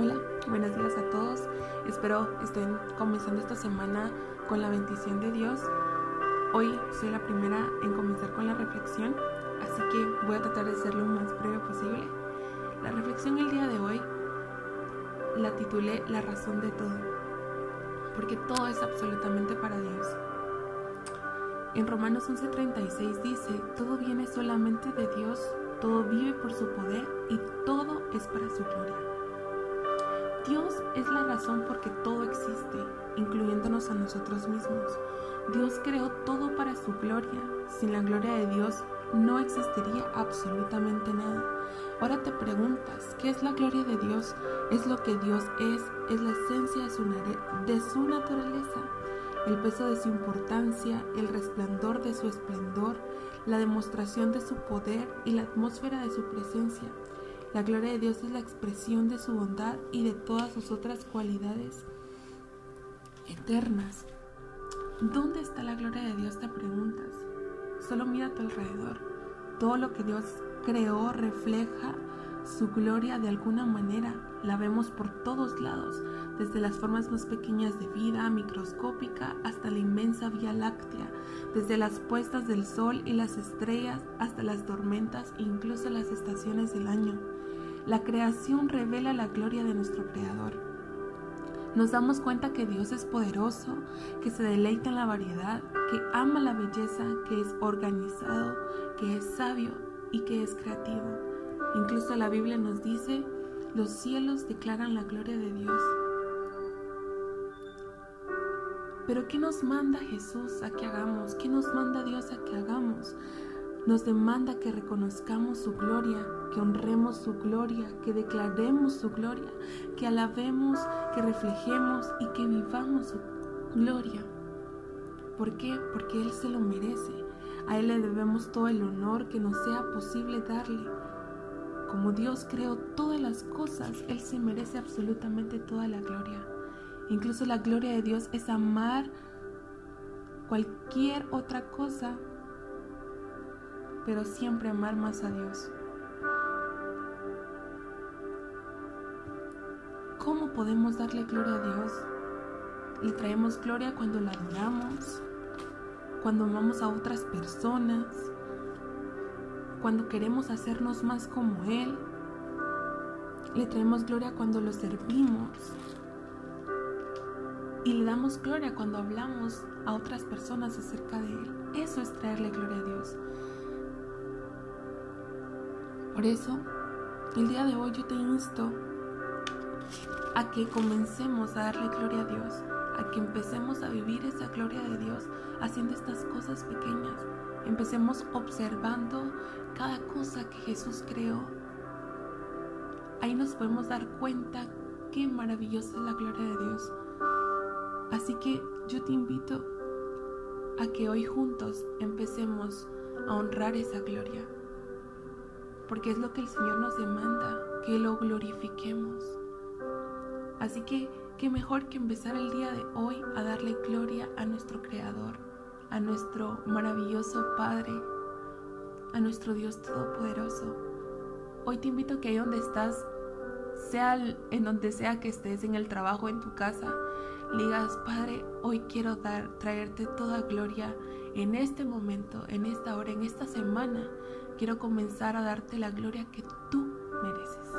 Hola, buenos días a todos. Espero estén comenzando esta semana con la bendición de Dios. Hoy soy la primera en comenzar con la reflexión, así que voy a tratar de ser lo más breve posible. La reflexión el día de hoy la titulé La razón de todo, porque todo es absolutamente para Dios. En Romanos 11:36 dice, todo viene solamente de Dios, todo vive por su poder y todo es para su gloria. Dios es la razón por que todo existe, incluyéndonos a nosotros mismos. Dios creó todo para su gloria. Sin la gloria de Dios no existiría absolutamente nada. Ahora te preguntas, ¿qué es la gloria de Dios? Es lo que Dios es, es la esencia de su, de su naturaleza, el peso de su importancia, el resplandor de su esplendor, la demostración de su poder y la atmósfera de su presencia. La gloria de Dios es la expresión de su bondad y de todas sus otras cualidades eternas. ¿Dónde está la gloria de Dios? Te preguntas. Solo mira a tu alrededor. Todo lo que Dios creó refleja su gloria de alguna manera. La vemos por todos lados, desde las formas más pequeñas de vida, microscópica, hasta la inmensa Vía Láctea, desde las puestas del sol y las estrellas hasta las tormentas e incluso las estaciones del año. La creación revela la gloria de nuestro Creador. Nos damos cuenta que Dios es poderoso, que se deleita en la variedad, que ama la belleza, que es organizado, que es sabio y que es creativo. Incluso la Biblia nos dice, los cielos declaran la gloria de Dios. Pero ¿qué nos manda Jesús a que hagamos? ¿Qué nos manda Dios a que hagamos? Nos demanda que reconozcamos su gloria, que honremos su gloria, que declaremos su gloria, que alabemos, que reflejemos y que vivamos su gloria. ¿Por qué? Porque Él se lo merece. A Él le debemos todo el honor que nos sea posible darle. Como Dios creó todas las cosas, Él se merece absolutamente toda la gloria. Incluso la gloria de Dios es amar cualquier otra cosa pero siempre amar más a Dios. ¿Cómo podemos darle gloria a Dios? Le traemos gloria cuando la adoramos, cuando amamos a otras personas, cuando queremos hacernos más como Él. Le traemos gloria cuando lo servimos. Y le damos gloria cuando hablamos a otras personas acerca de Él. Eso es traerle gloria a Dios. Por eso, el día de hoy yo te insto a que comencemos a darle gloria a Dios, a que empecemos a vivir esa gloria de Dios haciendo estas cosas pequeñas. Empecemos observando cada cosa que Jesús creó. Ahí nos podemos dar cuenta qué maravillosa es la gloria de Dios. Así que yo te invito a que hoy juntos empecemos a honrar esa gloria porque es lo que el Señor nos demanda, que lo glorifiquemos. Así que, qué mejor que empezar el día de hoy a darle gloria a nuestro Creador, a nuestro maravilloso Padre, a nuestro Dios Todopoderoso. Hoy te invito a que ahí donde estás, sea en donde sea que estés, en el trabajo, en tu casa, digas, Padre, hoy quiero dar, traerte toda gloria en este momento, en esta hora, en esta semana quiero comenzar a darte la gloria que tú mereces.